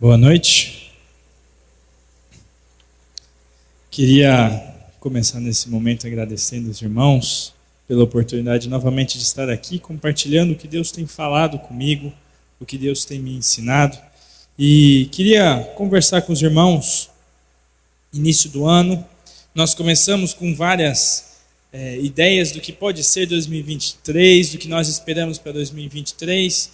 Boa noite. Queria começar nesse momento agradecendo os irmãos pela oportunidade novamente de estar aqui compartilhando o que Deus tem falado comigo, o que Deus tem me ensinado. E queria conversar com os irmãos início do ano. Nós começamos com várias é, ideias do que pode ser 2023, do que nós esperamos para 2023.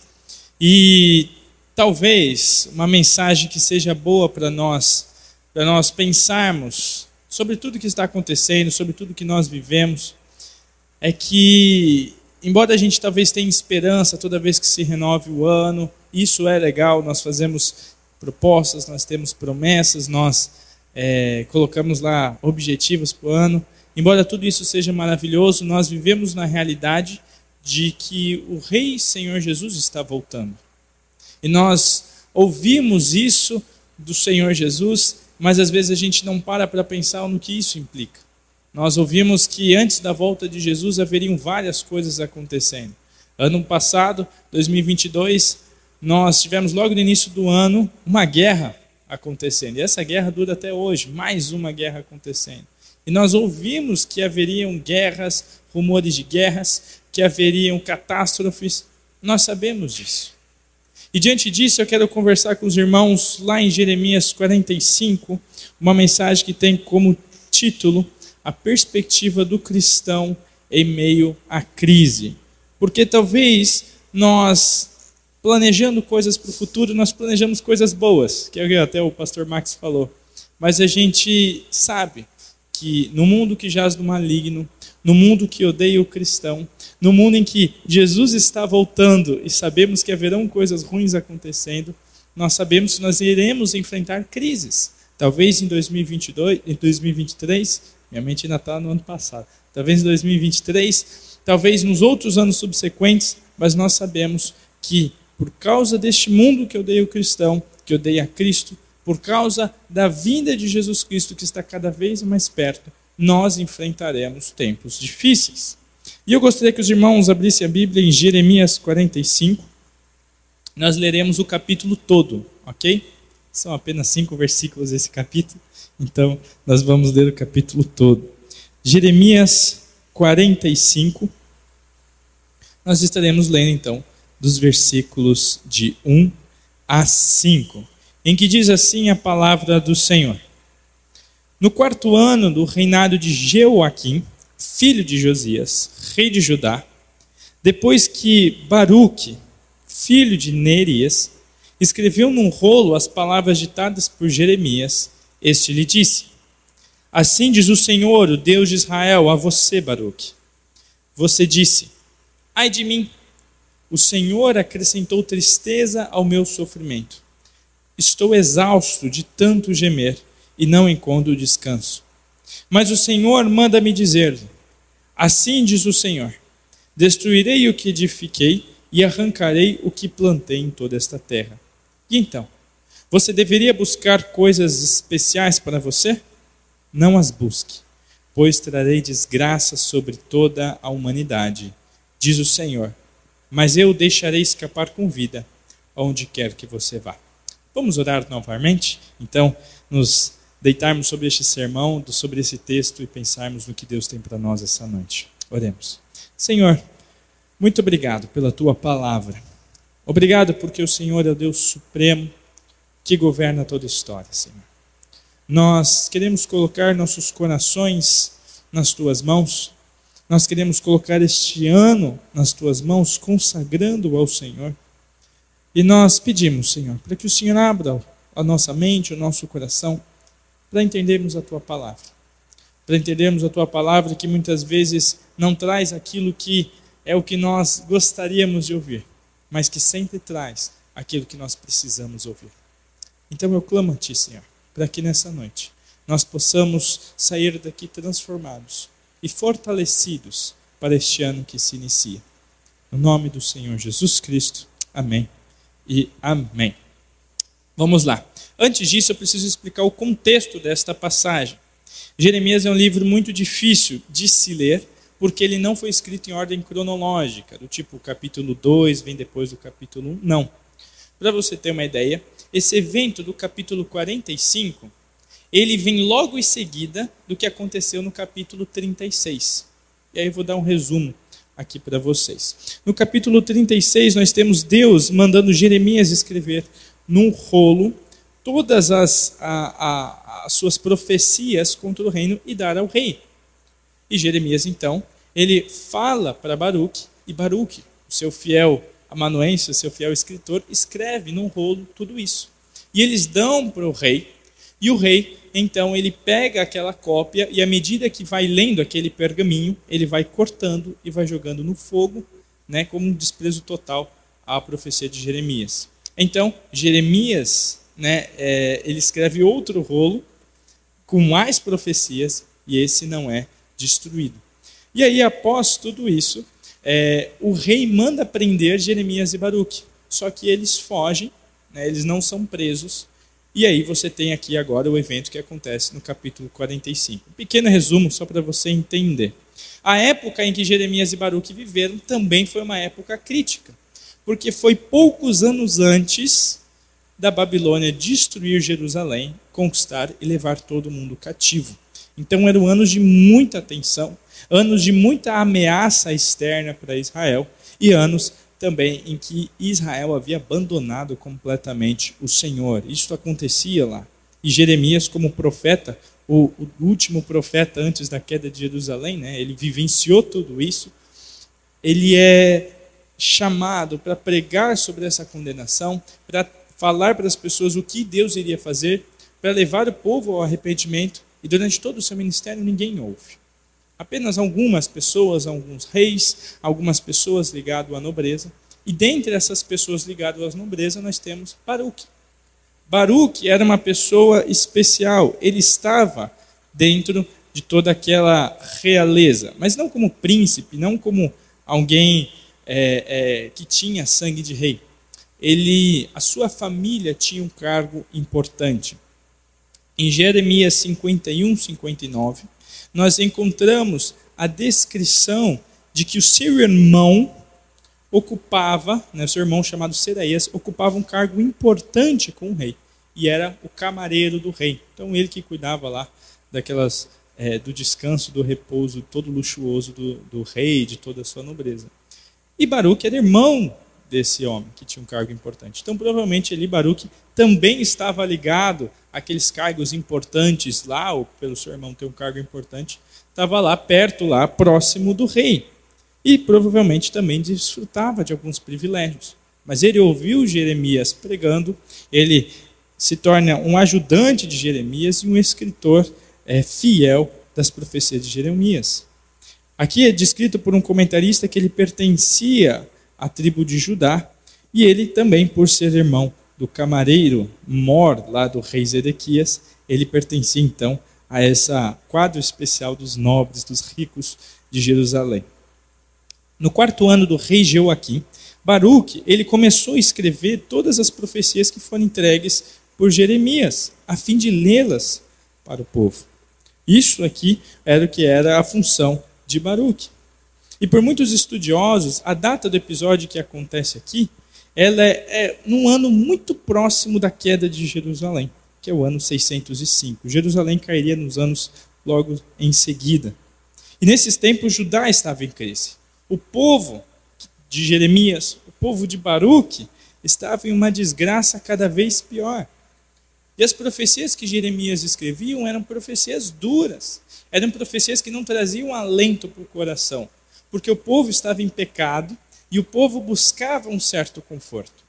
E talvez uma mensagem que seja boa para nós, para nós pensarmos sobre tudo que está acontecendo, sobre tudo que nós vivemos, é que, embora a gente talvez tenha esperança toda vez que se renove o ano, isso é legal, nós fazemos propostas, nós temos promessas, nós é, colocamos lá objetivos para o ano. Embora tudo isso seja maravilhoso, nós vivemos na realidade de que o Rei Senhor Jesus está voltando. E nós ouvimos isso do Senhor Jesus, mas às vezes a gente não para para pensar no que isso implica. Nós ouvimos que antes da volta de Jesus haveriam várias coisas acontecendo. Ano passado, 2022, nós tivemos logo no início do ano uma guerra acontecendo. E essa guerra dura até hoje, mais uma guerra acontecendo. E nós ouvimos que haveriam guerras, rumores de guerras, que haveriam catástrofes. Nós sabemos disso. E diante disso, eu quero conversar com os irmãos lá em Jeremias 45, uma mensagem que tem como título A perspectiva do cristão em meio à crise. Porque talvez nós, planejando coisas para o futuro, nós planejamos coisas boas, que é até o pastor Max falou. Mas a gente sabe que no mundo que jaz do maligno, no mundo que odeia o cristão, no mundo em que Jesus está voltando e sabemos que haverão coisas ruins acontecendo, nós sabemos que nós iremos enfrentar crises. Talvez em 2022, em 2023, minha mente ainda está no ano passado. Talvez em 2023, talvez nos outros anos subsequentes, mas nós sabemos que por causa deste mundo que odeia o cristão, que odeia Cristo, por causa da vinda de Jesus Cristo que está cada vez mais perto, nós enfrentaremos tempos difíceis. E eu gostaria que os irmãos abrissem a Bíblia em Jeremias 45. Nós leremos o capítulo todo, ok? São apenas cinco versículos esse capítulo, então nós vamos ler o capítulo todo. Jeremias 45. Nós estaremos lendo então dos versículos de 1 a 5, em que diz assim a palavra do Senhor. No quarto ano do reinado de Jeoaquim, filho de Josias, rei de Judá, depois que Baruque, filho de Nerias, escreveu num rolo as palavras ditadas por Jeremias, este lhe disse: Assim diz o Senhor, o Deus de Israel, a você, Baruque. Você disse: Ai de mim, o Senhor acrescentou tristeza ao meu sofrimento. Estou exausto de tanto gemer e não encontro descanso. Mas o Senhor manda-me dizer: Assim diz o Senhor: Destruirei o que edifiquei e arrancarei o que plantei em toda esta terra. E então, você deveria buscar coisas especiais para você? Não as busque, pois trarei desgraça sobre toda a humanidade, diz o Senhor. Mas eu deixarei escapar com vida, aonde quer que você vá. Vamos orar novamente? Então, nos deitarmos sobre este sermão, sobre esse texto e pensarmos no que Deus tem para nós essa noite. Oremos. Senhor, muito obrigado pela tua palavra. Obrigado porque o Senhor é o Deus supremo que governa toda a história, Senhor. Nós queremos colocar nossos corações nas tuas mãos. Nós queremos colocar este ano nas tuas mãos, consagrando ao Senhor. E nós pedimos, Senhor, para que o Senhor abra a nossa mente, o nosso coração, para entendermos a tua palavra. Para entendermos a tua palavra que muitas vezes não traz aquilo que é o que nós gostaríamos de ouvir, mas que sempre traz aquilo que nós precisamos ouvir. Então eu clamo a ti, Senhor, para que nessa noite nós possamos sair daqui transformados e fortalecidos para este ano que se inicia. No nome do Senhor Jesus Cristo. Amém e amém. Vamos lá. Antes disso, eu preciso explicar o contexto desta passagem. Jeremias é um livro muito difícil de se ler, porque ele não foi escrito em ordem cronológica, do tipo capítulo 2 vem depois do capítulo 1. Não. Para você ter uma ideia, esse evento do capítulo 45, ele vem logo em seguida do que aconteceu no capítulo 36. E aí eu vou dar um resumo aqui para vocês. No capítulo 36, nós temos Deus mandando Jeremias escrever num rolo todas as, a, a, as suas profecias contra o reino e dar ao rei. E Jeremias, então, ele fala para Baruque, e Baruque, o seu fiel amanuense, o seu fiel escritor, escreve num rolo tudo isso. E eles dão para o rei, e o rei, então, ele pega aquela cópia, e à medida que vai lendo aquele pergaminho, ele vai cortando e vai jogando no fogo, né, como um desprezo total à profecia de Jeremias. Então, Jeremias, né, é, ele escreve outro rolo com mais profecias, e esse não é destruído. E aí, após tudo isso, é, o rei manda prender Jeremias e Baruque. Só que eles fogem, né, eles não são presos. E aí você tem aqui agora o evento que acontece no capítulo 45. Um pequeno resumo só para você entender. A época em que Jeremias e Baruque viveram também foi uma época crítica, porque foi poucos anos antes da Babilônia destruir Jerusalém, conquistar e levar todo mundo cativo. Então eram anos de muita tensão, anos de muita ameaça externa para Israel e anos também em que Israel havia abandonado completamente o Senhor. Isso acontecia lá. E Jeremias, como profeta, o, o último profeta antes da queda de Jerusalém, né, ele vivenciou tudo isso. Ele é chamado para pregar sobre essa condenação, para falar para as pessoas o que Deus iria fazer, para levar o povo ao arrependimento e durante todo o seu ministério ninguém ouve. Apenas algumas pessoas, alguns reis, algumas pessoas ligadas à nobreza. E dentre essas pessoas ligadas à nobreza, nós temos Baruch. Baruch era uma pessoa especial. Ele estava dentro de toda aquela realeza, mas não como príncipe, não como alguém é, é, que tinha sangue de rei. Ele, a sua família tinha um cargo importante. Em Jeremias 51, 59, nós encontramos a descrição de que o seu irmão ocupava, né, seu irmão chamado Seraías, ocupava um cargo importante com o rei, e era o camareiro do rei. Então ele que cuidava lá daquelas é, do descanso, do repouso todo luxuoso do, do rei, de toda a sua nobreza. E Baruch era irmão desse homem que tinha um cargo importante. Então provavelmente Eli Baruch também estava ligado aqueles cargos importantes lá, ou pelo seu irmão ter um cargo importante, estava lá perto, lá próximo do rei. E provavelmente também desfrutava de alguns privilégios. Mas ele ouviu Jeremias pregando, ele se torna um ajudante de Jeremias e um escritor é, fiel das profecias de Jeremias. Aqui é descrito por um comentarista que ele pertencia à tribo de Judá e ele também, por ser irmão do camareiro Mor, lá do rei Zedequias, ele pertencia então a essa quadro especial dos nobres, dos ricos de Jerusalém. No quarto ano do rei Jeoaquim, Baruch, ele começou a escrever todas as profecias que foram entregues por Jeremias, a fim de lê-las para o povo. Isso aqui era o que era a função de Baruch. E por muitos estudiosos, a data do episódio que acontece aqui ela é, é num ano muito próximo da queda de Jerusalém, que é o ano 605. Jerusalém cairia nos anos logo em seguida. E nesses tempos Judá estava em crise. O povo de Jeremias, o povo de Baruque, estava em uma desgraça cada vez pior. E as profecias que Jeremias escreviam eram profecias duras, eram profecias que não traziam alento para o coração, porque o povo estava em pecado e o povo buscava um certo conforto.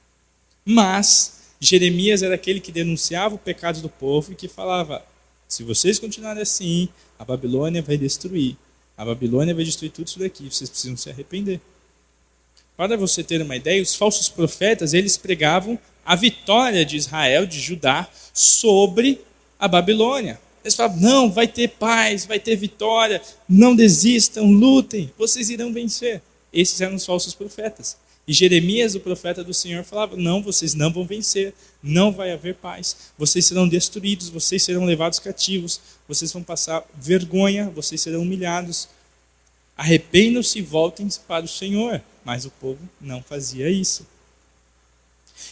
Mas Jeremias era aquele que denunciava o pecado do povo e que falava: se vocês continuarem assim, a Babilônia vai destruir. A Babilônia vai destruir tudo isso daqui, vocês precisam se arrepender. Para você ter uma ideia, os falsos profetas, eles pregavam a vitória de Israel, de Judá, sobre a Babilônia. Eles falavam: não, vai ter paz, vai ter vitória, não desistam, lutem, vocês irão vencer. Esses eram os falsos profetas. E Jeremias, o profeta do Senhor, falava: Não, vocês não vão vencer, não vai haver paz, vocês serão destruídos, vocês serão levados cativos, vocês vão passar vergonha, vocês serão humilhados. Arrependam-se e voltem para o Senhor. Mas o povo não fazia isso.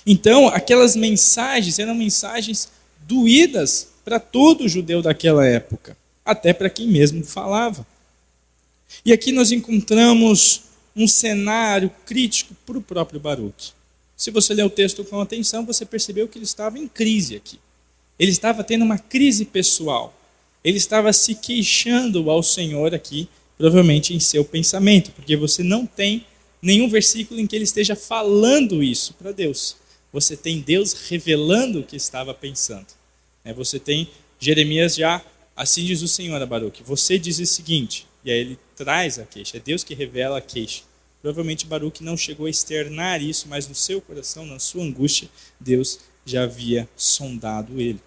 Então, aquelas mensagens eram mensagens doídas para todo judeu daquela época, até para quem mesmo falava. E aqui nós encontramos um cenário crítico para o próprio Baruch. Se você ler o texto com atenção, você percebeu que ele estava em crise aqui. Ele estava tendo uma crise pessoal. Ele estava se queixando ao Senhor aqui, provavelmente em seu pensamento, porque você não tem nenhum versículo em que ele esteja falando isso para Deus. Você tem Deus revelando o que estava pensando. É, você tem Jeremias já, assim diz o Senhor a Baruch, você diz o seguinte, e aí ele traz a queixa, é Deus que revela a queixa. Provavelmente Baruch não chegou a externar isso, mas no seu coração, na sua angústia, Deus já havia sondado ele.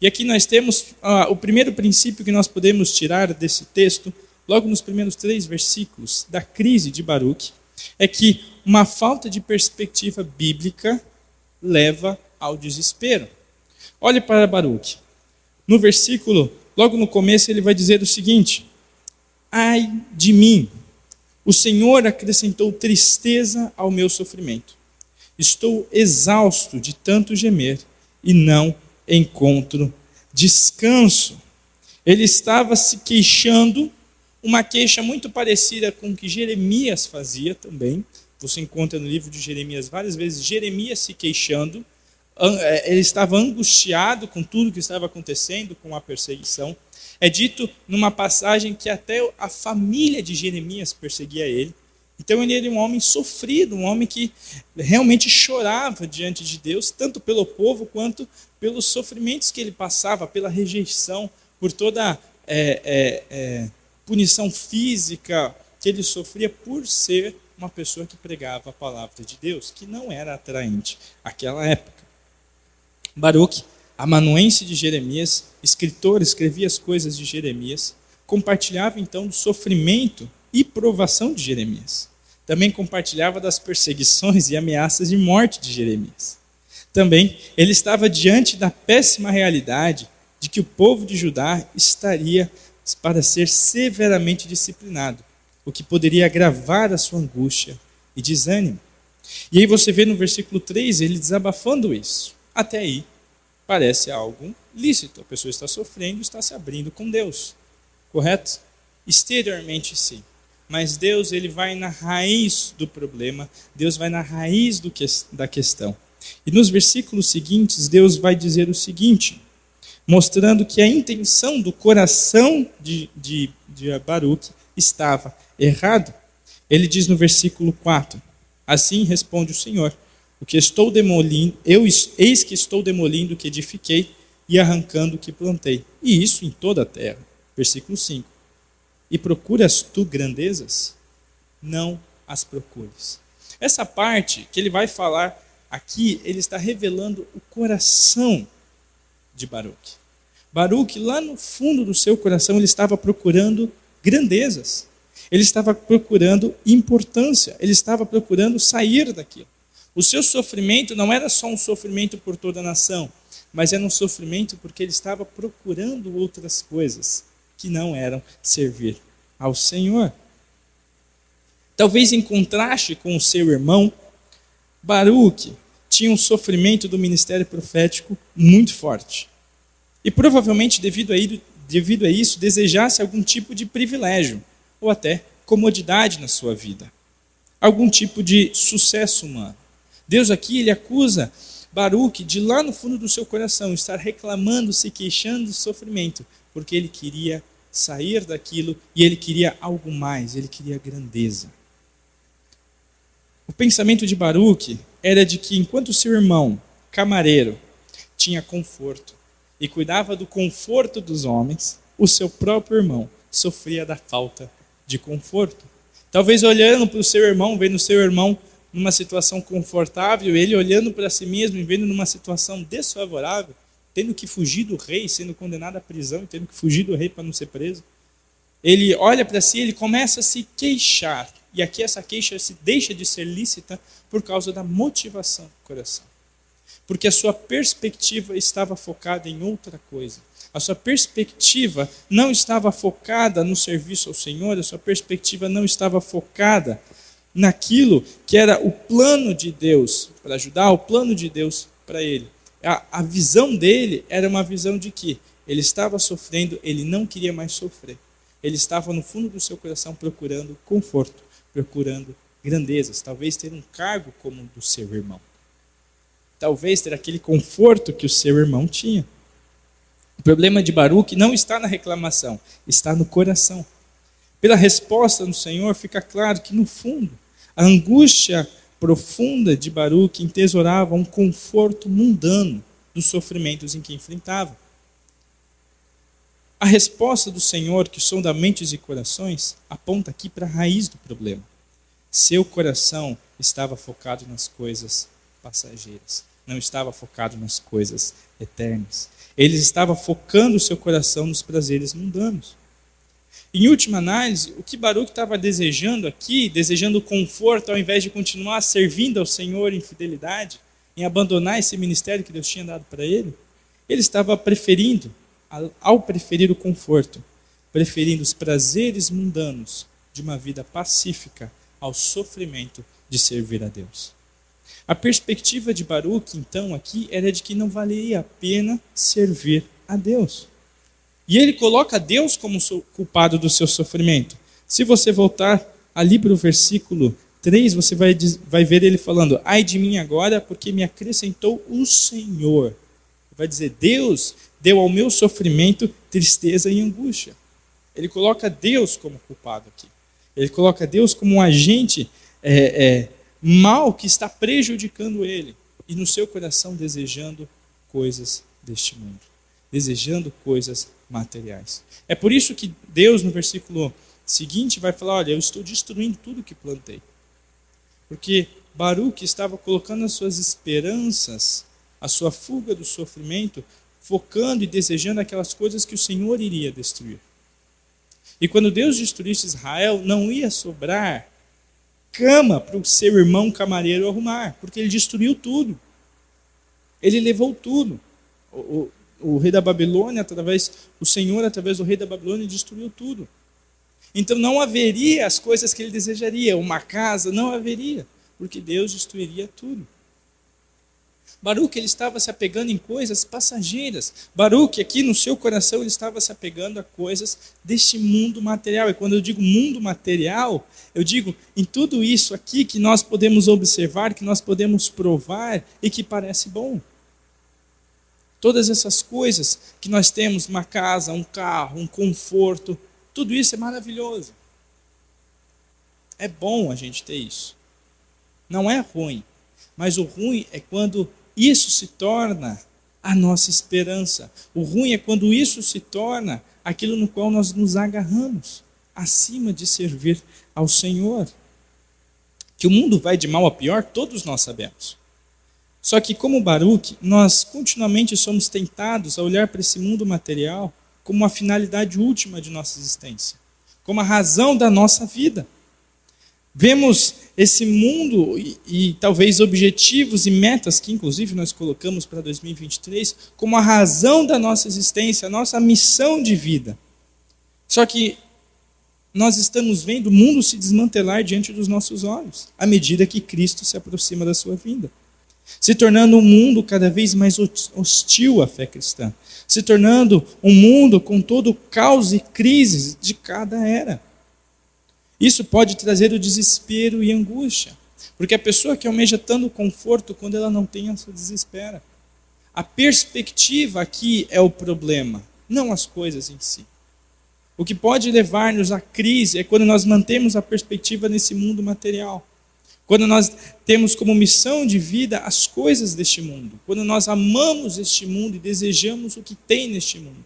E aqui nós temos ah, o primeiro princípio que nós podemos tirar desse texto, logo nos primeiros três versículos da crise de Baruch, é que uma falta de perspectiva bíblica leva ao desespero. Olhe para Baruch. No versículo, logo no começo, ele vai dizer o seguinte: Ai de mim, o Senhor acrescentou tristeza ao meu sofrimento. Estou exausto de tanto gemer e não encontro descanso. Ele estava se queixando, uma queixa muito parecida com o que Jeremias fazia também. Você encontra no livro de Jeremias várias vezes Jeremias se queixando. É, ele estava angustiado com tudo que estava acontecendo, com a perseguição. É dito numa passagem que até a família de Jeremias perseguia ele. Então ele era um homem sofrido, um homem que realmente chorava diante de Deus, tanto pelo povo quanto pelos sofrimentos que ele passava, pela rejeição, por toda é, é, é, punição física que ele sofria por ser uma pessoa que pregava a palavra de Deus, que não era atraente naquela época. Baruch, amanuense de Jeremias, escritor, escrevia as coisas de Jeremias, compartilhava então do sofrimento e provação de Jeremias. Também compartilhava das perseguições e ameaças de morte de Jeremias. Também ele estava diante da péssima realidade de que o povo de Judá estaria para ser severamente disciplinado, o que poderia agravar a sua angústia e desânimo. E aí você vê no versículo 3 ele desabafando isso. Até aí parece algo lícito. A pessoa está sofrendo, está se abrindo com Deus. Correto? Exteriormente sim. Mas Deus ele vai na raiz do problema, Deus vai na raiz que, da questão. E nos versículos seguintes, Deus vai dizer o seguinte, mostrando que a intenção do coração de, de, de Baruch estava errado. Ele diz no versículo 4: Assim responde o Senhor: O que estou demolindo, eu eis que estou demolindo o que edifiquei e arrancando o que plantei. E isso em toda a terra. Versículo 5 e procuras tu grandezas? Não as procures. Essa parte que ele vai falar aqui, ele está revelando o coração de Baruch. Baruch, lá no fundo do seu coração, ele estava procurando grandezas. Ele estava procurando importância. Ele estava procurando sair daquilo. O seu sofrimento não era só um sofrimento por toda a nação, mas era um sofrimento porque ele estava procurando outras coisas que não eram servir ao Senhor. Talvez em contraste com o seu irmão, Baruch tinha um sofrimento do ministério profético muito forte. E provavelmente, devido a, devido a isso, desejasse algum tipo de privilégio, ou até comodidade na sua vida. Algum tipo de sucesso humano. Deus aqui ele acusa Baruch de lá no fundo do seu coração estar reclamando, se queixando do sofrimento, porque ele queria sair daquilo e ele queria algo mais, ele queria grandeza. O pensamento de Baruch era de que enquanto seu irmão, camareiro, tinha conforto e cuidava do conforto dos homens, o seu próprio irmão sofria da falta de conforto. Talvez olhando para o seu irmão, vendo o seu irmão numa situação confortável, ele olhando para si mesmo e vendo numa situação desfavorável, tendo que fugir do rei, sendo condenado à prisão e tendo que fugir do rei para não ser preso. Ele olha para si, ele começa a se queixar. E aqui essa queixa se deixa de ser lícita por causa da motivação do coração. Porque a sua perspectiva estava focada em outra coisa. A sua perspectiva não estava focada no serviço ao Senhor, a sua perspectiva não estava focada naquilo que era o plano de Deus para ajudar, o plano de Deus para ele. A, a visão dele era uma visão de que ele estava sofrendo, ele não queria mais sofrer. Ele estava no fundo do seu coração procurando conforto, procurando grandezas, talvez ter um cargo como o do seu irmão. Talvez ter aquele conforto que o seu irmão tinha. O problema de Baruch não está na reclamação, está no coração. Pela resposta do Senhor, fica claro que, no fundo, a angústia profunda de Baruch entesourava um conforto mundano dos sofrimentos em que enfrentava. A resposta do Senhor, que sonda mentes e corações, aponta aqui para a raiz do problema. Seu coração estava focado nas coisas passageiras, não estava focado nas coisas eternas. Ele estava focando o seu coração nos prazeres mundanos. Em última análise, o que Baruch estava desejando aqui, desejando conforto, ao invés de continuar servindo ao Senhor em fidelidade, em abandonar esse ministério que Deus tinha dado para ele, ele estava preferindo, ao preferir o conforto, preferindo os prazeres mundanos de uma vida pacífica ao sofrimento de servir a Deus. A perspectiva de Baruch, então, aqui era de que não valeria a pena servir a Deus. E ele coloca Deus como culpado do seu sofrimento. Se você voltar ali para o versículo 3, você vai, vai ver ele falando: Ai de mim agora, porque me acrescentou o Senhor. Vai dizer: Deus deu ao meu sofrimento tristeza e angústia. Ele coloca Deus como culpado aqui. Ele coloca Deus como um agente é, é, mal que está prejudicando ele. E no seu coração desejando coisas deste mundo. Desejando coisas materiais. É por isso que Deus, no versículo seguinte, vai falar: Olha, eu estou destruindo tudo que plantei. Porque Baruch estava colocando as suas esperanças, a sua fuga do sofrimento, focando e desejando aquelas coisas que o Senhor iria destruir. E quando Deus destruísse Israel, não ia sobrar cama para o seu irmão camareiro arrumar, porque ele destruiu tudo. Ele levou tudo. O, o rei da Babilônia, através o Senhor, através do rei da Babilônia, destruiu tudo. Então não haveria as coisas que ele desejaria, uma casa, não haveria, porque Deus destruiria tudo. Baruque ele estava se apegando em coisas passageiras. Baruque aqui no seu coração ele estava se apegando a coisas deste mundo material. E quando eu digo mundo material, eu digo em tudo isso aqui que nós podemos observar, que nós podemos provar e que parece bom. Todas essas coisas que nós temos, uma casa, um carro, um conforto, tudo isso é maravilhoso. É bom a gente ter isso. Não é ruim. Mas o ruim é quando isso se torna a nossa esperança. O ruim é quando isso se torna aquilo no qual nós nos agarramos, acima de servir ao Senhor. Que o mundo vai de mal a pior, todos nós sabemos. Só que, como Baruch, nós continuamente somos tentados a olhar para esse mundo material como a finalidade última de nossa existência, como a razão da nossa vida. Vemos esse mundo e, e, talvez objetivos e metas que, inclusive, nós colocamos para 2023 como a razão da nossa existência, a nossa missão de vida. Só que nós estamos vendo o mundo se desmantelar diante dos nossos olhos, à medida que Cristo se aproxima da sua vinda se tornando um mundo cada vez mais hostil à fé cristã, se tornando um mundo com todo o caos e crises de cada era. Isso pode trazer o desespero e angústia, porque a pessoa que almeja tanto conforto, quando ela não tem, ela se desespera. A perspectiva aqui é o problema, não as coisas em si. O que pode levar-nos à crise é quando nós mantemos a perspectiva nesse mundo material. Quando nós temos como missão de vida as coisas deste mundo, quando nós amamos este mundo e desejamos o que tem neste mundo.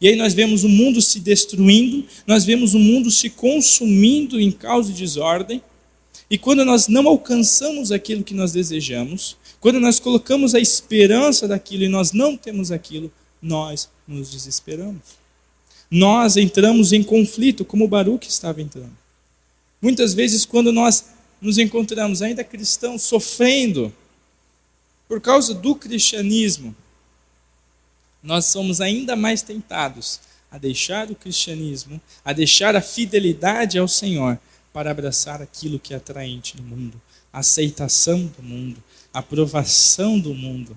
E aí nós vemos o mundo se destruindo, nós vemos o mundo se consumindo em caos e desordem, e quando nós não alcançamos aquilo que nós desejamos, quando nós colocamos a esperança daquilo e nós não temos aquilo, nós nos desesperamos. Nós entramos em conflito, como o Baruch estava entrando. Muitas vezes, quando nós nos encontramos ainda cristãos sofrendo por causa do cristianismo, nós somos ainda mais tentados a deixar o cristianismo, a deixar a fidelidade ao Senhor, para abraçar aquilo que é atraente no mundo, a aceitação do mundo, a aprovação do mundo.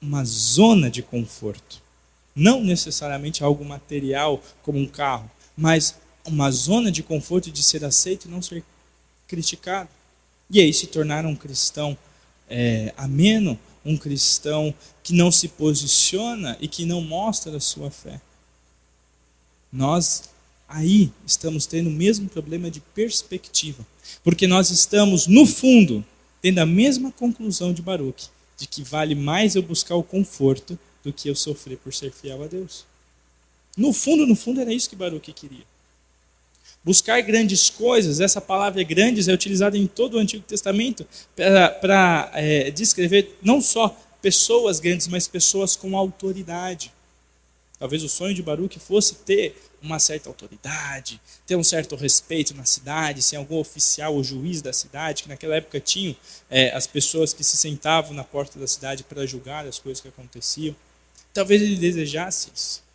Uma zona de conforto. Não necessariamente algo material como um carro, mas uma zona de conforto de ser aceito e não ser criticado. E aí se tornar um cristão é, ameno, um cristão que não se posiciona e que não mostra a sua fé. Nós aí estamos tendo o mesmo problema de perspectiva, porque nós estamos, no fundo, tendo a mesma conclusão de Baruch, de que vale mais eu buscar o conforto do que eu sofrer por ser fiel a Deus. No fundo, no fundo, era isso que Baruch queria. Buscar grandes coisas, essa palavra grandes é utilizada em todo o Antigo Testamento para é, descrever não só pessoas grandes, mas pessoas com autoridade. Talvez o sonho de Baruch fosse ter uma certa autoridade, ter um certo respeito na cidade, ser algum oficial ou juiz da cidade, que naquela época tinham é, as pessoas que se sentavam na porta da cidade para julgar as coisas que aconteciam. Talvez ele desejasse isso.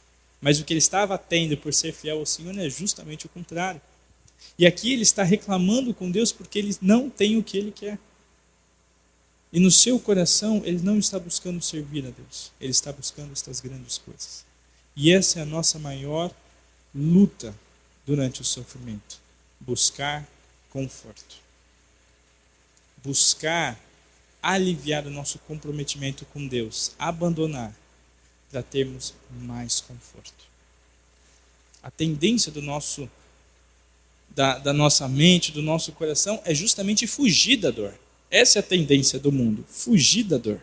Mas o que ele estava tendo por ser fiel ao Senhor é justamente o contrário. E aqui ele está reclamando com Deus porque ele não tem o que ele quer. E no seu coração, ele não está buscando servir a Deus, ele está buscando estas grandes coisas. E essa é a nossa maior luta durante o sofrimento: buscar conforto. Buscar aliviar o nosso comprometimento com Deus, abandonar para termos mais conforto. A tendência do nosso da, da nossa mente, do nosso coração, é justamente fugir da dor. Essa é a tendência do mundo, fugir da dor.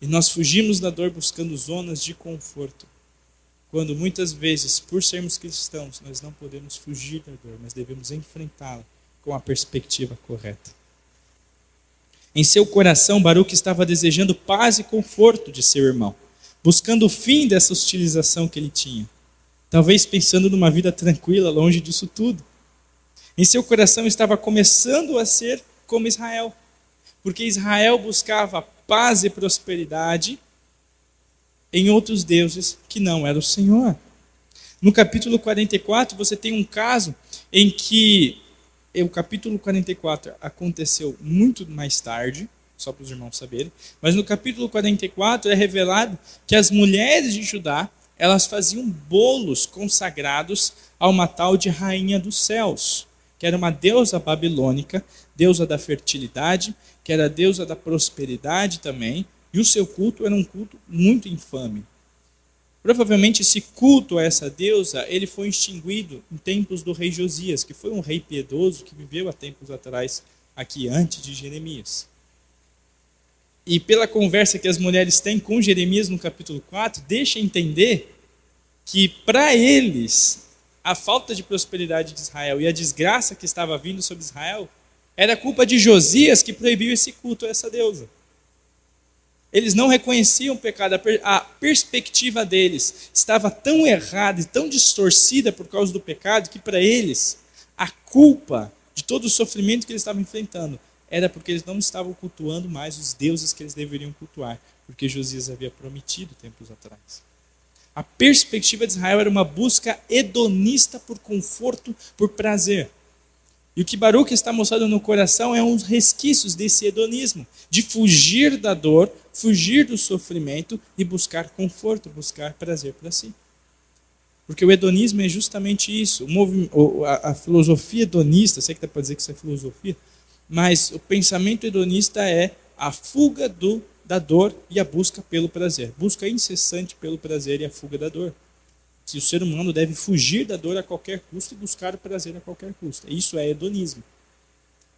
E nós fugimos da dor buscando zonas de conforto. Quando muitas vezes, por sermos cristãos, nós não podemos fugir da dor, mas devemos enfrentá-la com a perspectiva correta. Em seu coração, Baruch estava desejando paz e conforto de seu irmão, buscando o fim dessa hostilização que ele tinha. Talvez pensando numa vida tranquila, longe disso tudo. Em seu coração estava começando a ser como Israel, porque Israel buscava paz e prosperidade em outros deuses que não era o Senhor. No capítulo 44, você tem um caso em que o capítulo 44 aconteceu muito mais tarde, só para os irmãos saberem, mas no capítulo 44 é revelado que as mulheres de Judá, elas faziam bolos consagrados a uma tal de rainha dos céus, que era uma deusa babilônica, deusa da fertilidade, que era deusa da prosperidade também, e o seu culto era um culto muito infame. Provavelmente esse culto a essa deusa, ele foi extinguido em tempos do rei Josias, que foi um rei piedoso que viveu há tempos atrás aqui antes de Jeremias. E pela conversa que as mulheres têm com Jeremias no capítulo 4, deixa entender que para eles a falta de prosperidade de Israel e a desgraça que estava vindo sobre Israel era culpa de Josias que proibiu esse culto a essa deusa. Eles não reconheciam o pecado, a perspectiva deles estava tão errada e tão distorcida por causa do pecado que para eles a culpa de todo o sofrimento que eles estavam enfrentando era porque eles não estavam cultuando mais os deuses que eles deveriam cultuar, porque Josias havia prometido tempos atrás. A perspectiva de Israel era uma busca hedonista por conforto, por prazer. E o que Baruch está mostrando no coração é uns resquícios desse hedonismo, de fugir da dor, fugir do sofrimento e buscar conforto, buscar prazer para si. Porque o hedonismo é justamente isso. a filosofia hedonista, sei que dá para dizer que isso é filosofia, mas o pensamento hedonista é a fuga do, da dor e a busca pelo prazer. Busca incessante pelo prazer e a fuga da dor que o ser humano deve fugir da dor a qualquer custo e buscar o prazer a qualquer custo. Isso é hedonismo.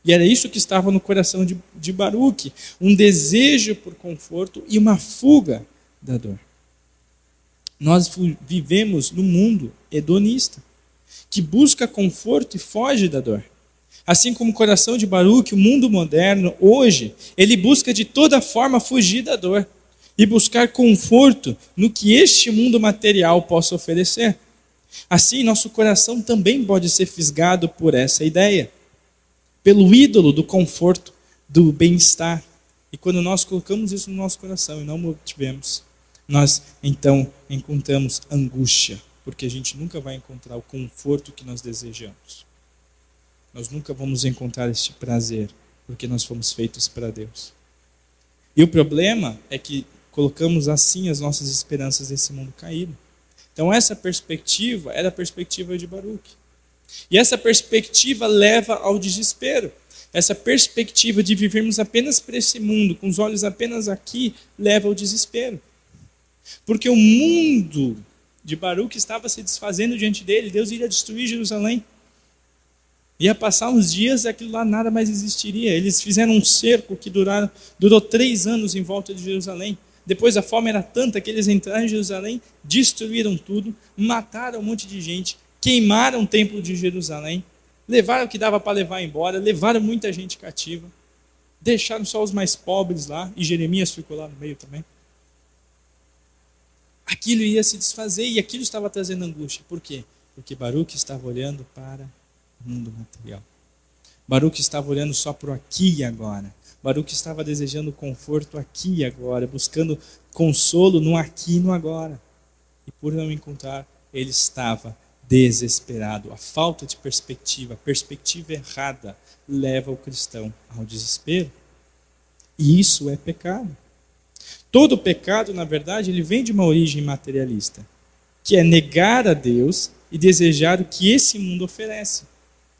E era isso que estava no coração de, de Baruch: um desejo por conforto e uma fuga da dor. Nós vivemos no mundo hedonista, que busca conforto e foge da dor. Assim como o coração de Baruch, o mundo moderno, hoje, ele busca de toda forma fugir da dor e buscar conforto no que este mundo material possa oferecer. Assim, nosso coração também pode ser fisgado por essa ideia, pelo ídolo do conforto, do bem-estar. E quando nós colocamos isso no nosso coração e não o tivemos, nós então encontramos angústia, porque a gente nunca vai encontrar o conforto que nós desejamos. Nós nunca vamos encontrar este prazer, porque nós fomos feitos para Deus. E o problema é que colocamos assim as nossas esperanças nesse mundo caído. Então essa perspectiva era a perspectiva de Baruch. E essa perspectiva leva ao desespero. Essa perspectiva de vivermos apenas para esse mundo, com os olhos apenas aqui, leva ao desespero. Porque o mundo de Baruch estava se desfazendo diante dele, Deus iria destruir Jerusalém. Ia passar uns dias e aquilo lá nada mais existiria. Eles fizeram um cerco que durou três anos em volta de Jerusalém. Depois a fome era tanta que eles entraram em Jerusalém, destruíram tudo, mataram um monte de gente, queimaram o templo de Jerusalém, levaram o que dava para levar embora, levaram muita gente cativa, deixaram só os mais pobres lá, e Jeremias ficou lá no meio também. Aquilo ia se desfazer e aquilo estava trazendo angústia. Por quê? Porque Baruch estava olhando para o mundo material. Baruch estava olhando só para o aqui e agora. Baruch estava desejando conforto aqui e agora, buscando consolo no aqui e no agora. E por não encontrar, ele estava desesperado. A falta de perspectiva, a perspectiva errada, leva o cristão ao desespero. E isso é pecado. Todo pecado, na verdade, ele vem de uma origem materialista, que é negar a Deus e desejar o que esse mundo oferece.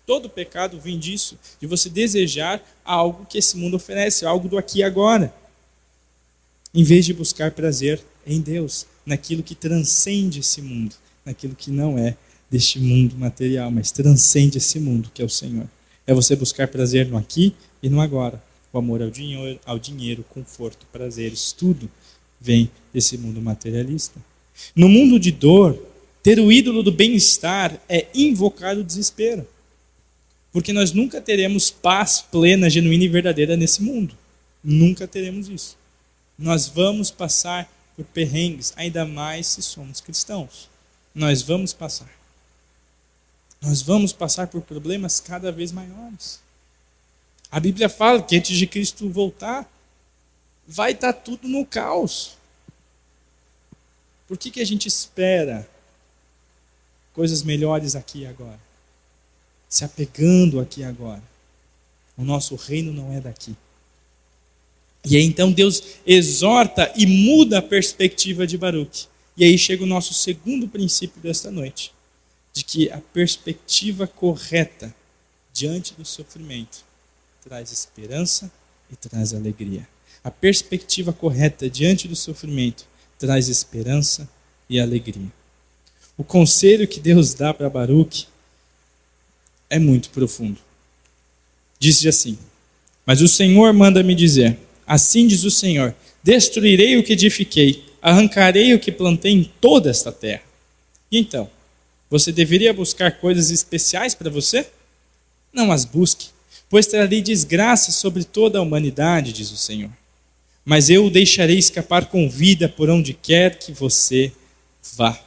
Todo pecado vem disso, de você desejar algo que esse mundo oferece, algo do aqui e agora. Em vez de buscar prazer em Deus, naquilo que transcende esse mundo, naquilo que não é deste mundo material, mas transcende esse mundo que é o Senhor. É você buscar prazer no aqui e no agora. O amor ao dinheiro, ao dinheiro, conforto, prazeres, tudo vem desse mundo materialista. No mundo de dor, ter o ídolo do bem-estar é invocar o desespero. Porque nós nunca teremos paz plena, genuína e verdadeira nesse mundo. Nunca teremos isso. Nós vamos passar por perrengues, ainda mais se somos cristãos. Nós vamos passar. Nós vamos passar por problemas cada vez maiores. A Bíblia fala que antes de Cristo voltar, vai estar tudo no caos. Por que, que a gente espera coisas melhores aqui e agora? Se apegando aqui agora. O nosso reino não é daqui. E aí então Deus exorta e muda a perspectiva de Baruch. E aí chega o nosso segundo princípio desta noite, de que a perspectiva correta diante do sofrimento traz esperança e traz alegria. A perspectiva correta diante do sofrimento traz esperança e alegria. O conselho que Deus dá para Baruch é muito profundo. Disse assim: Mas o Senhor manda-me dizer: Assim diz o Senhor: Destruirei o que edifiquei, arrancarei o que plantei em toda esta terra. E então, você deveria buscar coisas especiais para você? Não as busque, pois trarei desgraça sobre toda a humanidade, diz o Senhor. Mas eu o deixarei escapar com vida por onde quer que você vá.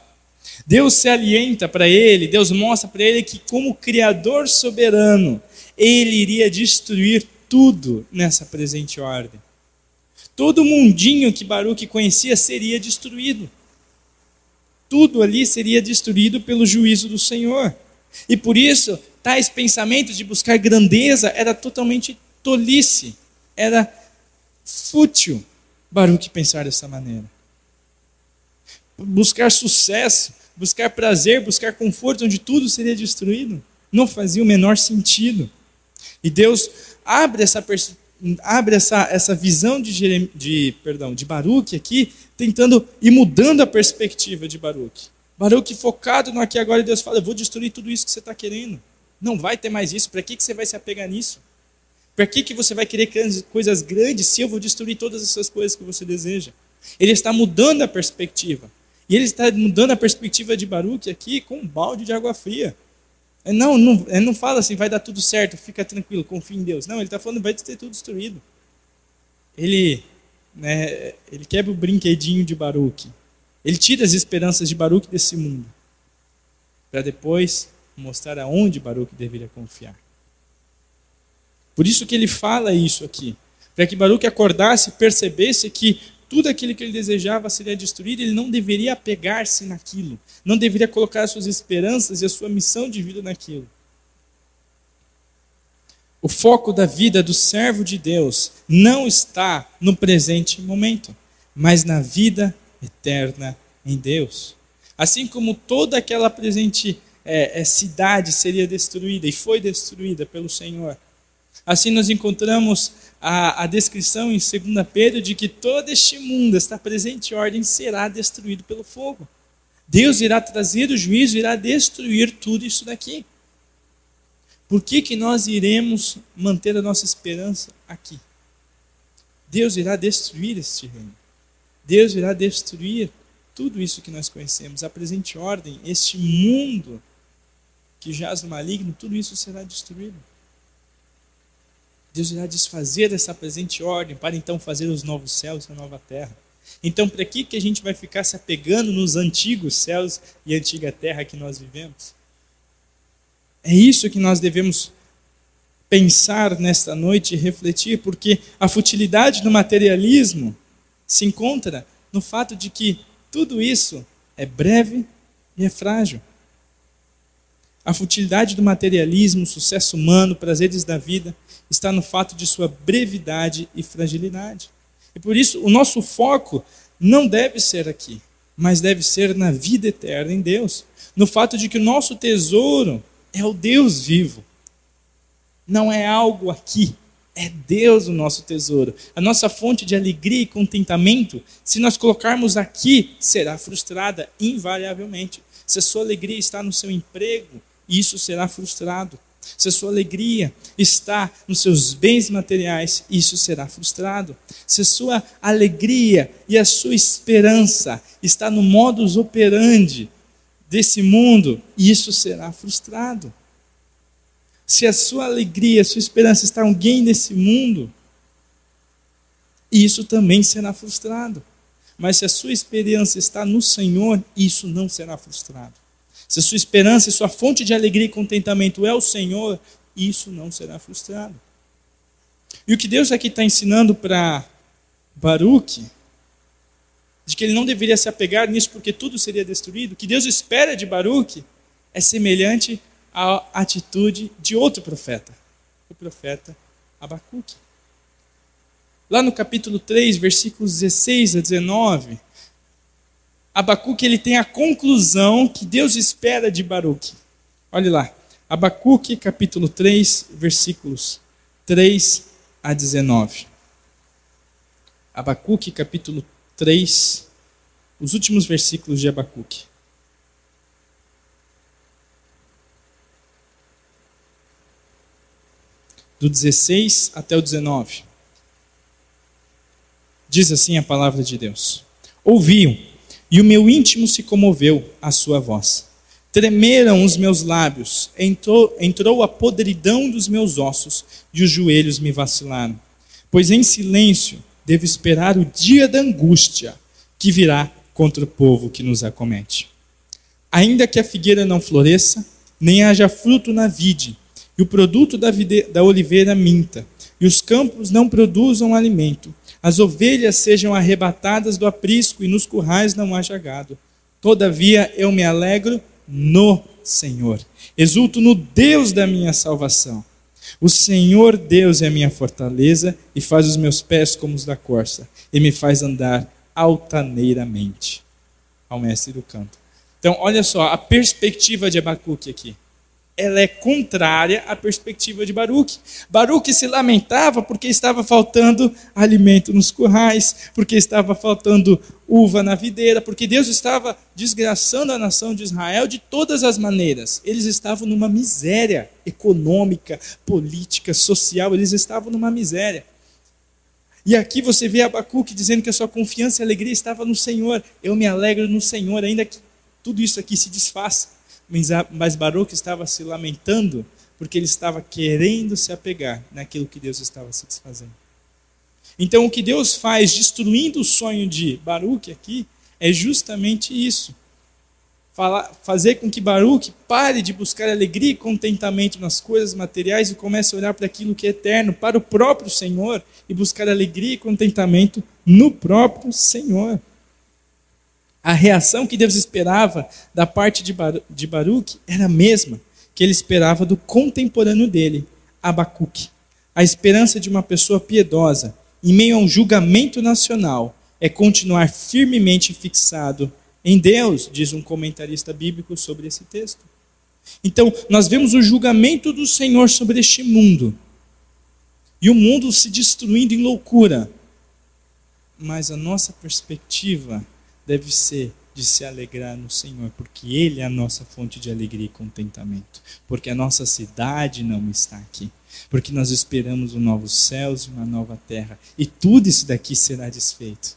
Deus se alienta para ele, Deus mostra para ele que, como Criador soberano, ele iria destruir tudo nessa presente ordem. Todo mundinho que Baruch conhecia seria destruído. Tudo ali seria destruído pelo juízo do Senhor. E por isso, tais pensamentos de buscar grandeza era totalmente tolice, era fútil Baruch pensar dessa maneira. Buscar sucesso buscar prazer, buscar conforto, onde tudo seria destruído, não fazia o menor sentido. E Deus abre essa, abre essa, essa visão de, Jerem, de, perdão, de Baruch aqui, tentando ir mudando a perspectiva de Baruch. Baruch focado no aqui agora, Deus fala: Eu vou destruir tudo isso que você está querendo. Não vai ter mais isso. Para que, que você vai se apegar nisso? Para que, que você vai querer coisas grandes se eu vou destruir todas essas coisas que você deseja? Ele está mudando a perspectiva. E ele está mudando a perspectiva de Baruch aqui com um balde de água fria. Não, não, ele não fala assim, vai dar tudo certo, fica tranquilo, confia em Deus. Não, ele está falando, vai ter tudo destruído. Ele, né, ele quebra o brinquedinho de Baruch. Ele tira as esperanças de Baruch desse mundo. Para depois mostrar aonde Baruch deveria confiar. Por isso que ele fala isso aqui. Para que Baruch acordasse e percebesse que tudo aquilo que ele desejava seria destruído, ele não deveria apegar-se naquilo, não deveria colocar suas esperanças e a sua missão de vida naquilo. O foco da vida do servo de Deus não está no presente momento, mas na vida eterna em Deus. Assim como toda aquela presente é, é, cidade seria destruída e foi destruída pelo Senhor. Assim nós encontramos a, a descrição em 2 Pedro de que todo este mundo, esta presente ordem, será destruído pelo fogo. Deus irá trazer o juízo, irá destruir tudo isso daqui. Por que, que nós iremos manter a nossa esperança aqui? Deus irá destruir este reino. Deus irá destruir tudo isso que nós conhecemos, a presente ordem, este mundo que jaz no maligno, tudo isso será destruído. Deus irá desfazer essa presente ordem para então fazer os novos céus e a nova terra. Então, para que, que a gente vai ficar se apegando nos antigos céus e antiga terra que nós vivemos? É isso que nós devemos pensar nesta noite e refletir, porque a futilidade do materialismo se encontra no fato de que tudo isso é breve e é frágil. A futilidade do materialismo, o sucesso humano, prazeres da vida, está no fato de sua brevidade e fragilidade. E por isso, o nosso foco não deve ser aqui, mas deve ser na vida eterna em Deus. No fato de que o nosso tesouro é o Deus vivo. Não é algo aqui, é Deus o nosso tesouro. A nossa fonte de alegria e contentamento, se nós colocarmos aqui, será frustrada invariavelmente. Se a sua alegria está no seu emprego, isso será frustrado. Se a sua alegria está nos seus bens materiais, isso será frustrado. Se a sua alegria e a sua esperança está no modus operandi desse mundo, isso será frustrado. Se a sua alegria, a sua esperança está em alguém nesse mundo, isso também será frustrado. Mas se a sua esperança está no Senhor, isso não será frustrado. Se sua esperança e sua fonte de alegria e contentamento é o Senhor, isso não será frustrado. E o que Deus aqui está ensinando para Baruque de que ele não deveria se apegar nisso porque tudo seria destruído, o que Deus espera de Baruque é semelhante à atitude de outro profeta, o profeta Abacuque. Lá no capítulo 3, versículos 16 a 19, Abacuque ele tem a conclusão que Deus espera de Baruque. Olhe lá, Abacuque capítulo 3, versículos 3 a 19. Abacuque capítulo 3, os últimos versículos de Abacuque. Do 16 até o 19. Diz assim a palavra de Deus: Ouviam, e o meu íntimo se comoveu à sua voz. Tremeram os meus lábios, entrou, entrou a podridão dos meus ossos, e os joelhos me vacilaram. Pois em silêncio devo esperar o dia da angústia que virá contra o povo que nos acomete. Ainda que a figueira não floresça, nem haja fruto na vide, e o produto da, vide, da oliveira minta, e os campos não produzam alimento, as ovelhas sejam arrebatadas do aprisco, e nos currais não haja gado. Todavia eu me alegro no Senhor, exulto no Deus da minha salvação. O Senhor Deus é a minha fortaleza e faz os meus pés como os da corça e me faz andar altaneiramente. Ao mestre do canto. Então, olha só, a perspectiva de Abacuque aqui. Ela é contrária à perspectiva de Baruque. Baruque se lamentava porque estava faltando alimento nos currais, porque estava faltando uva na videira, porque Deus estava desgraçando a nação de Israel de todas as maneiras. Eles estavam numa miséria econômica, política, social, eles estavam numa miséria. E aqui você vê Abacuque dizendo que a sua confiança e alegria estava no Senhor. Eu me alegro no Senhor, ainda que tudo isso aqui se desfaça. Mas Baruque estava se lamentando porque ele estava querendo se apegar naquilo que Deus estava se desfazendo. Então, o que Deus faz destruindo o sonho de Baruque aqui é justamente isso. fazer com que Baruch pare de buscar alegria e contentamento nas coisas materiais e comece a olhar para aquilo que é eterno, para o próprio Senhor e buscar alegria e contentamento no próprio Senhor. A reação que Deus esperava da parte de, Bar de Baruch era a mesma que ele esperava do contemporâneo dele, Abacuque. A esperança de uma pessoa piedosa, em meio a um julgamento nacional, é continuar firmemente fixado em Deus, diz um comentarista bíblico sobre esse texto. Então, nós vemos o julgamento do Senhor sobre este mundo. E o mundo se destruindo em loucura. Mas a nossa perspectiva deve ser de se alegrar no Senhor, porque Ele é a nossa fonte de alegria e contentamento. Porque a nossa cidade não está aqui. Porque nós esperamos um novo céus e uma nova terra. E tudo isso daqui será desfeito.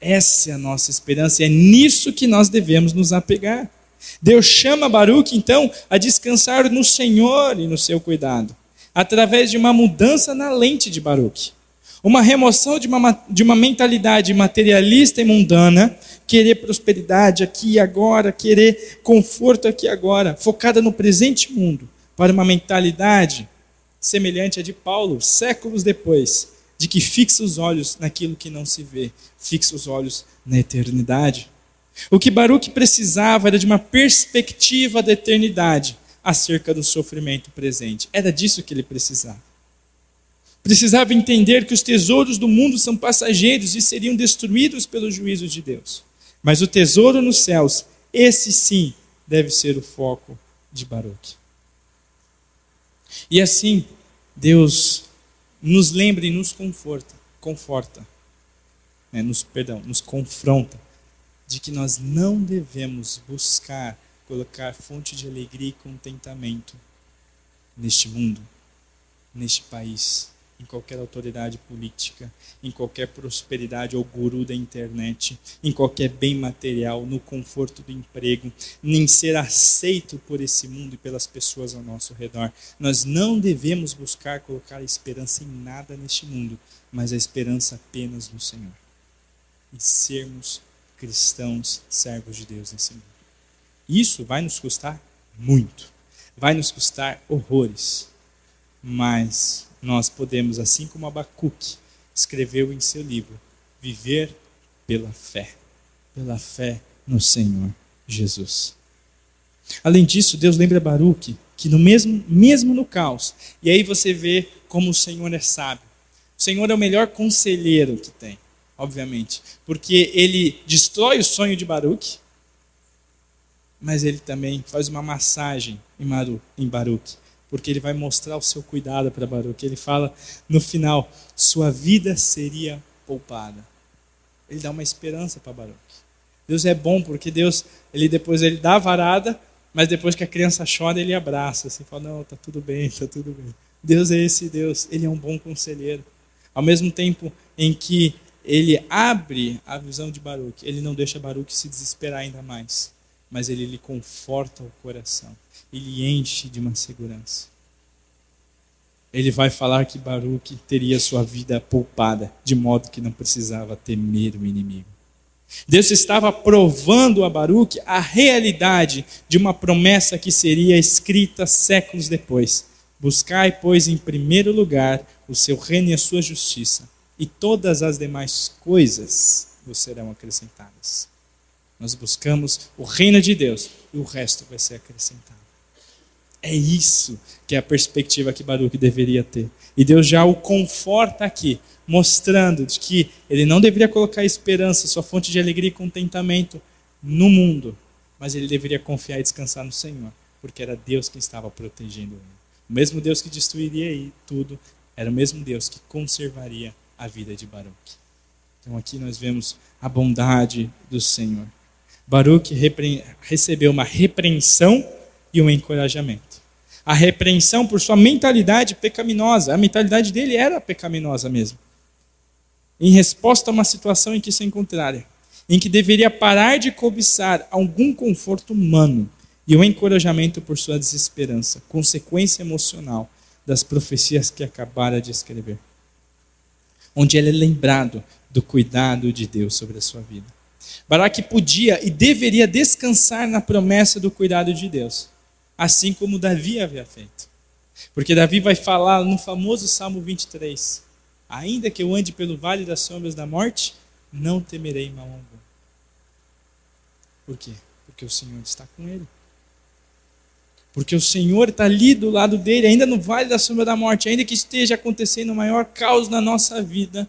Essa é a nossa esperança e é nisso que nós devemos nos apegar. Deus chama Baruque, então, a descansar no Senhor e no seu cuidado, através de uma mudança na lente de Baruque. Uma remoção de uma, de uma mentalidade materialista e mundana, querer prosperidade aqui e agora, querer conforto aqui e agora, focada no presente mundo, para uma mentalidade semelhante à de Paulo, séculos depois, de que fixa os olhos naquilo que não se vê, fixa os olhos na eternidade. O que Baruch precisava era de uma perspectiva da eternidade acerca do sofrimento presente. Era disso que ele precisava. Precisava entender que os tesouros do mundo são passageiros e seriam destruídos pelo juízo de Deus. Mas o tesouro nos céus, esse sim, deve ser o foco de Baruch. E assim, Deus nos lembra e nos conforta, conforta, né, nos, perdão, nos confronta de que nós não devemos buscar colocar fonte de alegria e contentamento neste mundo, neste país, em qualquer autoridade política, em qualquer prosperidade ou guru da internet, em qualquer bem material, no conforto do emprego, nem ser aceito por esse mundo e pelas pessoas ao nosso redor. Nós não devemos buscar colocar a esperança em nada neste mundo, mas a esperança apenas no Senhor. E sermos cristãos, servos de Deus nesse mundo. Isso vai nos custar muito. Vai nos custar horrores. Mas nós podemos, assim como Abacuque escreveu em seu livro, viver pela fé, pela fé no Senhor Jesus. Além disso, Deus lembra Baruque que no mesmo, mesmo no caos, e aí você vê como o Senhor é sábio. O Senhor é o melhor conselheiro que tem, obviamente, porque ele destrói o sonho de Baruque, mas ele também faz uma massagem em Baruque porque ele vai mostrar o seu cuidado para Baruch. Ele fala no final: sua vida seria poupada. Ele dá uma esperança para Baruch. Deus é bom porque Deus, ele depois ele dá a varada, mas depois que a criança chora, ele abraça, assim, fala: "Não, tá tudo bem, tá tudo bem". Deus é esse Deus, ele é um bom conselheiro. Ao mesmo tempo em que ele abre a visão de Baruch, ele não deixa Baruch se desesperar ainda mais, mas ele lhe conforta o coração ele enche de uma segurança. Ele vai falar que Baruch teria sua vida poupada, de modo que não precisava temer o inimigo. Deus estava provando a Baruch a realidade de uma promessa que seria escrita séculos depois. Buscai, pois, em primeiro lugar o seu reino e a sua justiça, e todas as demais coisas vos serão acrescentadas. Nós buscamos o reino de Deus e o resto vai ser acrescentado. É isso que é a perspectiva que Baruch deveria ter. E Deus já o conforta aqui, mostrando de que ele não deveria colocar esperança, sua fonte de alegria e contentamento no mundo, mas ele deveria confiar e descansar no Senhor, porque era Deus quem estava protegendo ele. O mesmo Deus que destruiria tudo, era o mesmo Deus que conservaria a vida de Baruch. Então aqui nós vemos a bondade do Senhor. Baruch recebeu uma repreensão e um encorajamento. A repreensão por sua mentalidade pecaminosa. A mentalidade dele era pecaminosa mesmo. Em resposta a uma situação em que se encontrara, em que deveria parar de cobiçar algum conforto humano e o um encorajamento por sua desesperança, consequência emocional das profecias que acabara de escrever. Onde ele é lembrado do cuidado de Deus sobre a sua vida. Baraque podia e deveria descansar na promessa do cuidado de Deus, assim como Davi havia feito. Porque Davi vai falar no famoso Salmo 23: Ainda que eu ande pelo vale das sombras da morte, não temerei mal algum. Por quê? Porque o Senhor está com ele. Porque o Senhor está ali do lado dele, ainda no vale da sombra da morte, ainda que esteja acontecendo o maior caos na nossa vida,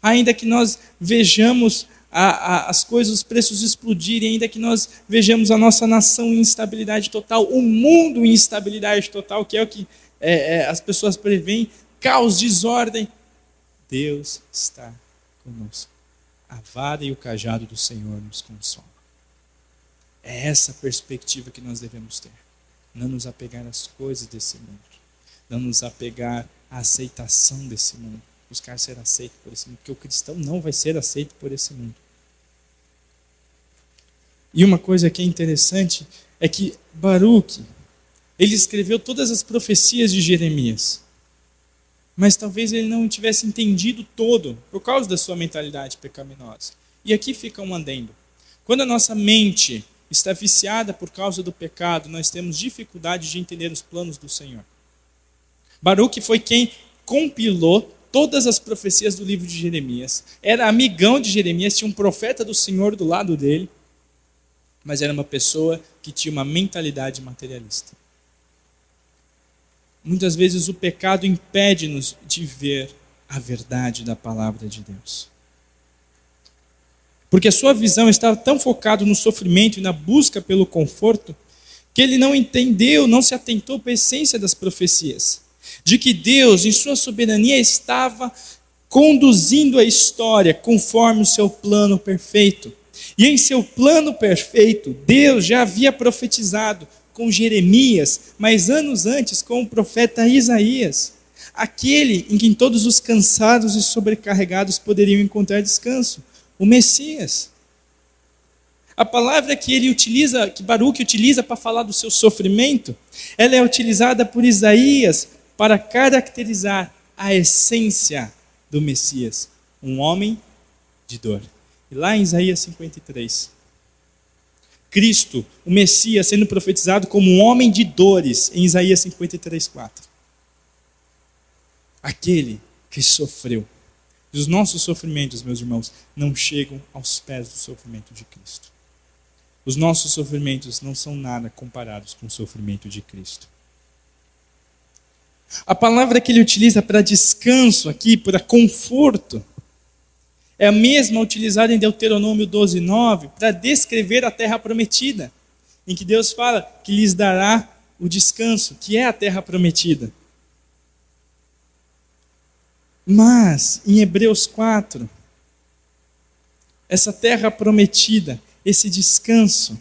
ainda que nós vejamos a, a, as coisas, os preços explodirem, ainda que nós vejamos a nossa nação em instabilidade total, o mundo em instabilidade total, que é o que é, é, as pessoas preveem, caos, desordem, Deus está conosco. A vara e o cajado do Senhor nos consolam. É essa perspectiva que nós devemos ter. Não nos apegar às coisas desse mundo. Não nos apegar à aceitação desse mundo. Buscar ser aceito por esse mundo. Porque o cristão não vai ser aceito por esse mundo. E uma coisa que é interessante é que Baruch, ele escreveu todas as profecias de Jeremias. Mas talvez ele não tivesse entendido todo por causa da sua mentalidade pecaminosa. E aqui fica um adendo. Quando a nossa mente está viciada por causa do pecado, nós temos dificuldade de entender os planos do Senhor. Baruch foi quem compilou todas as profecias do livro de Jeremias. Era amigão de Jeremias, tinha um profeta do Senhor do lado dele, mas era uma pessoa que tinha uma mentalidade materialista. Muitas vezes o pecado impede-nos de ver a verdade da palavra de Deus. Porque a sua visão estava tão focada no sofrimento e na busca pelo conforto, que ele não entendeu, não se atentou para a essência das profecias. De que Deus, em sua soberania, estava conduzindo a história conforme o seu plano perfeito. E em seu plano perfeito, Deus já havia profetizado com Jeremias, mas anos antes com o profeta Isaías, aquele em quem todos os cansados e sobrecarregados poderiam encontrar descanso o Messias. A palavra que ele utiliza, que Baruch utiliza para falar do seu sofrimento, ela é utilizada por Isaías para caracterizar a essência do Messias, um homem de dor. E lá em Isaías 53, Cristo, o Messias, sendo profetizado como um homem de dores, em Isaías 53, 4. Aquele que sofreu os nossos sofrimentos, meus irmãos, não chegam aos pés do sofrimento de Cristo. Os nossos sofrimentos não são nada comparados com o sofrimento de Cristo. A palavra que ele utiliza para descanso aqui, para conforto, é a mesma utilizada em Deuteronômio 12, 9, para descrever a terra prometida, em que Deus fala que lhes dará o descanso, que é a terra prometida. Mas, em Hebreus 4, essa terra prometida, esse descanso,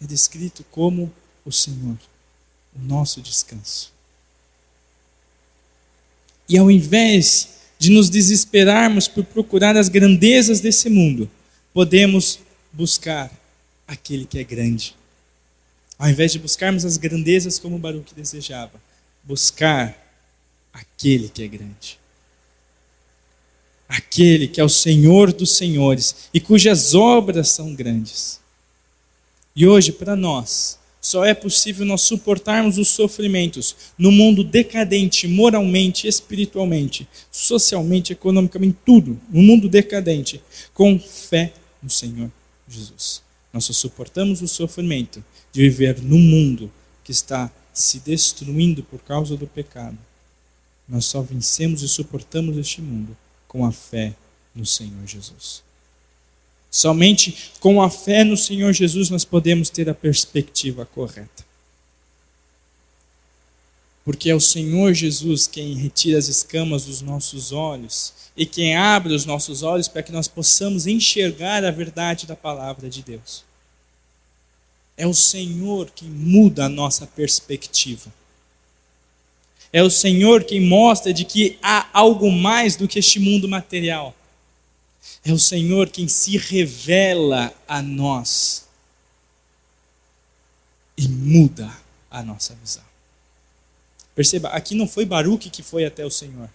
é descrito como o Senhor, o nosso descanso. E ao invés de nos desesperarmos por procurar as grandezas desse mundo, podemos buscar aquele que é grande. Ao invés de buscarmos as grandezas como Baruch desejava, buscar aquele que é grande. Aquele que é o Senhor dos senhores e cujas obras são grandes. E hoje, para nós, só é possível nós suportarmos os sofrimentos no mundo decadente, moralmente, espiritualmente, socialmente, economicamente, tudo, no mundo decadente, com fé no Senhor Jesus. Nós só suportamos o sofrimento de viver num mundo que está se destruindo por causa do pecado nós só vencemos e suportamos este mundo com a fé no Senhor Jesus. Somente com a fé no Senhor Jesus nós podemos ter a perspectiva correta. Porque é o Senhor Jesus quem retira as escamas dos nossos olhos e quem abre os nossos olhos para que nós possamos enxergar a verdade da palavra de Deus. É o Senhor quem muda a nossa perspectiva. É o Senhor quem mostra de que há algo mais do que este mundo material. É o Senhor quem se revela a nós e muda a nossa visão. Perceba, aqui não foi Baruque que foi até o Senhor,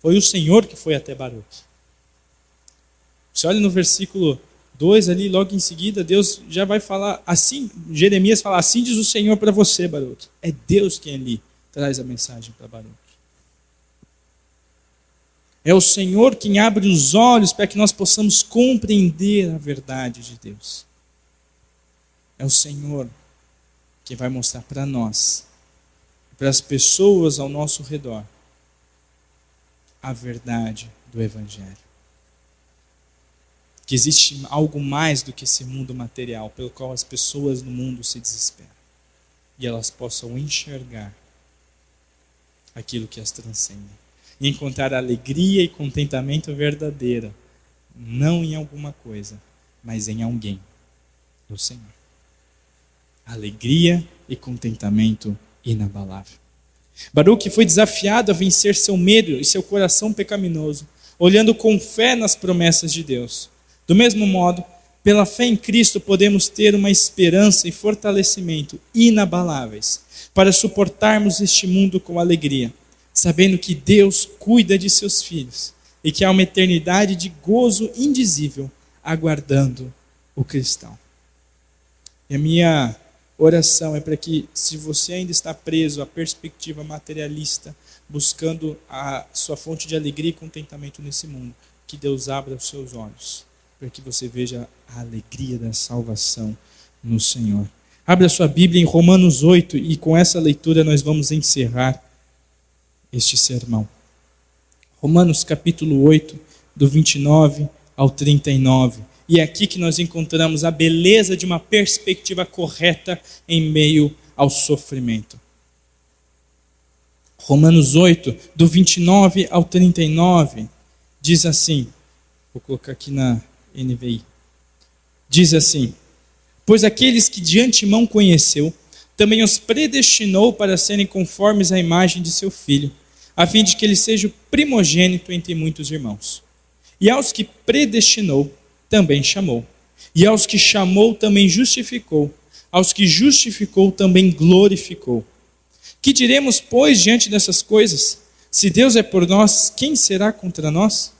foi o Senhor que foi até Baruque. Você olha no versículo 2 ali, logo em seguida, Deus já vai falar assim, Jeremias fala, assim diz o Senhor para você, Baruch. É Deus quem ali traz a mensagem para Baruch. É o Senhor quem abre os olhos para que nós possamos compreender a verdade de Deus. É o Senhor que vai mostrar para nós, para as pessoas ao nosso redor, a verdade do Evangelho que existe algo mais do que esse mundo material pelo qual as pessoas no mundo se desesperam e elas possam enxergar aquilo que as transcende e encontrar alegria e contentamento verdadeiro não em alguma coisa, mas em alguém, no Senhor. Alegria e contentamento inabalável. Baruch foi desafiado a vencer seu medo e seu coração pecaminoso, olhando com fé nas promessas de Deus. Do mesmo modo, pela fé em Cristo podemos ter uma esperança e fortalecimento inabaláveis para suportarmos este mundo com alegria, sabendo que Deus cuida de seus filhos e que há uma eternidade de gozo indizível aguardando o cristão. E a minha oração é para que, se você ainda está preso à perspectiva materialista, buscando a sua fonte de alegria e contentamento nesse mundo, que Deus abra os seus olhos para que você veja a alegria da salvação no Senhor. Abra sua Bíblia em Romanos 8 e com essa leitura nós vamos encerrar este sermão. Romanos capítulo 8, do 29 ao 39. E é aqui que nós encontramos a beleza de uma perspectiva correta em meio ao sofrimento. Romanos 8, do 29 ao 39, diz assim: vou colocar aqui na, NVI. Diz assim: Pois aqueles que de antemão conheceu, também os predestinou para serem conformes à imagem de seu filho, a fim de que ele seja o primogênito entre muitos irmãos. E aos que predestinou, também chamou. E aos que chamou, também justificou. Aos que justificou, também glorificou. Que diremos, pois, diante dessas coisas? Se Deus é por nós, quem será contra nós?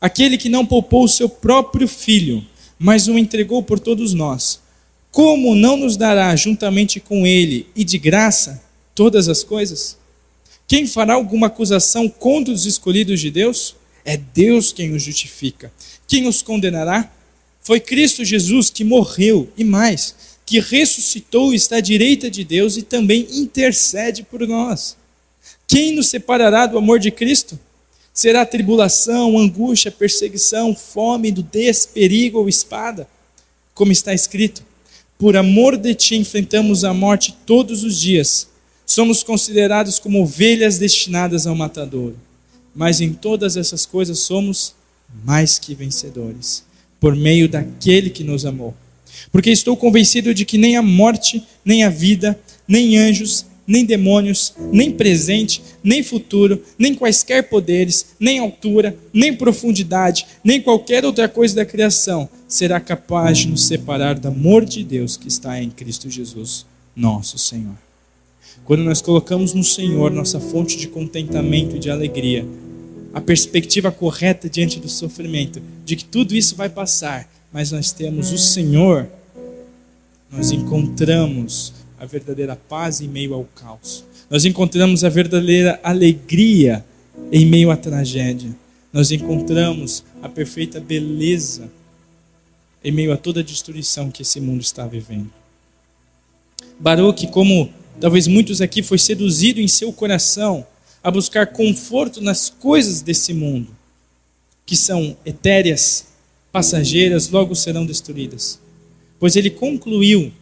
Aquele que não poupou o seu próprio filho, mas o entregou por todos nós, como não nos dará juntamente com ele e de graça todas as coisas? Quem fará alguma acusação contra os escolhidos de Deus? É Deus quem os justifica. Quem os condenará? Foi Cristo Jesus que morreu e mais, que ressuscitou e está à direita de Deus e também intercede por nós. Quem nos separará do amor de Cristo? Será tribulação, angústia, perseguição, fome, nudez, perigo ou espada? Como está escrito: Por amor de ti enfrentamos a morte todos os dias. Somos considerados como ovelhas destinadas ao matadouro. Mas em todas essas coisas somos mais que vencedores, por meio daquele que nos amou. Porque estou convencido de que nem a morte, nem a vida, nem anjos, nem demônios, nem presente, nem futuro, nem quaisquer poderes, nem altura, nem profundidade, nem qualquer outra coisa da criação será capaz de nos separar do amor de Deus que está em Cristo Jesus, nosso Senhor. Quando nós colocamos no Senhor nossa fonte de contentamento e de alegria, a perspectiva correta diante do sofrimento, de que tudo isso vai passar, mas nós temos o Senhor, nós encontramos a verdadeira paz em meio ao caos. Nós encontramos a verdadeira alegria em meio à tragédia. Nós encontramos a perfeita beleza em meio a toda a destruição que esse mundo está vivendo. Baruch, como talvez muitos aqui, foi seduzido em seu coração a buscar conforto nas coisas desse mundo, que são etéreas, passageiras, logo serão destruídas. Pois ele concluiu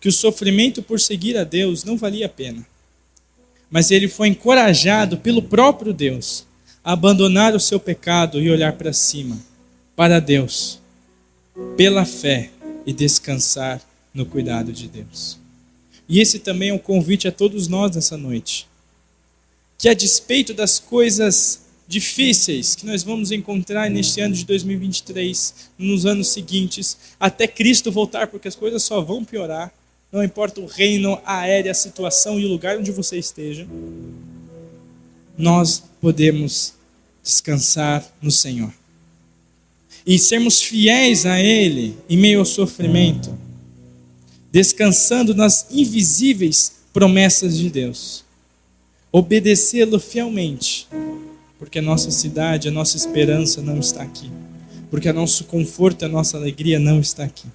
que o sofrimento por seguir a Deus não valia a pena. Mas ele foi encorajado pelo próprio Deus a abandonar o seu pecado e olhar para cima, para Deus, pela fé e descansar no cuidado de Deus. E esse também é um convite a todos nós nessa noite. Que a despeito das coisas difíceis que nós vamos encontrar neste ano de 2023, nos anos seguintes, até Cristo voltar, porque as coisas só vão piorar não importa o reino, a área, a situação e o lugar onde você esteja, nós podemos descansar no Senhor. E sermos fiéis a Ele em meio ao sofrimento, descansando nas invisíveis promessas de Deus, obedecê-lo fielmente, porque a nossa cidade, a nossa esperança não está aqui, porque o nosso conforto, a nossa alegria não está aqui.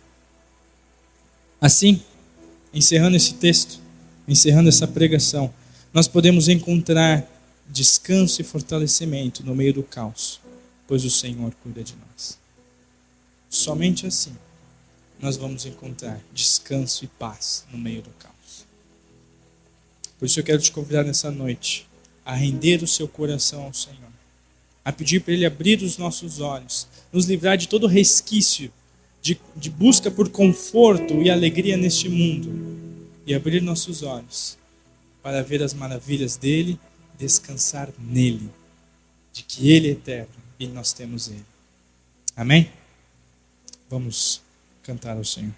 Assim, encerrando esse texto, encerrando essa pregação, nós podemos encontrar descanso e fortalecimento no meio do caos, pois o Senhor cuida de nós. Somente assim nós vamos encontrar descanso e paz no meio do caos. Por isso eu quero te convidar nessa noite a render o seu coração ao Senhor, a pedir para Ele abrir os nossos olhos, nos livrar de todo resquício de, de busca por conforto e alegria neste mundo e abrir nossos olhos para ver as maravilhas dele, descansar nele, de que ele é eterno e nós temos ele. Amém? Vamos cantar ao Senhor.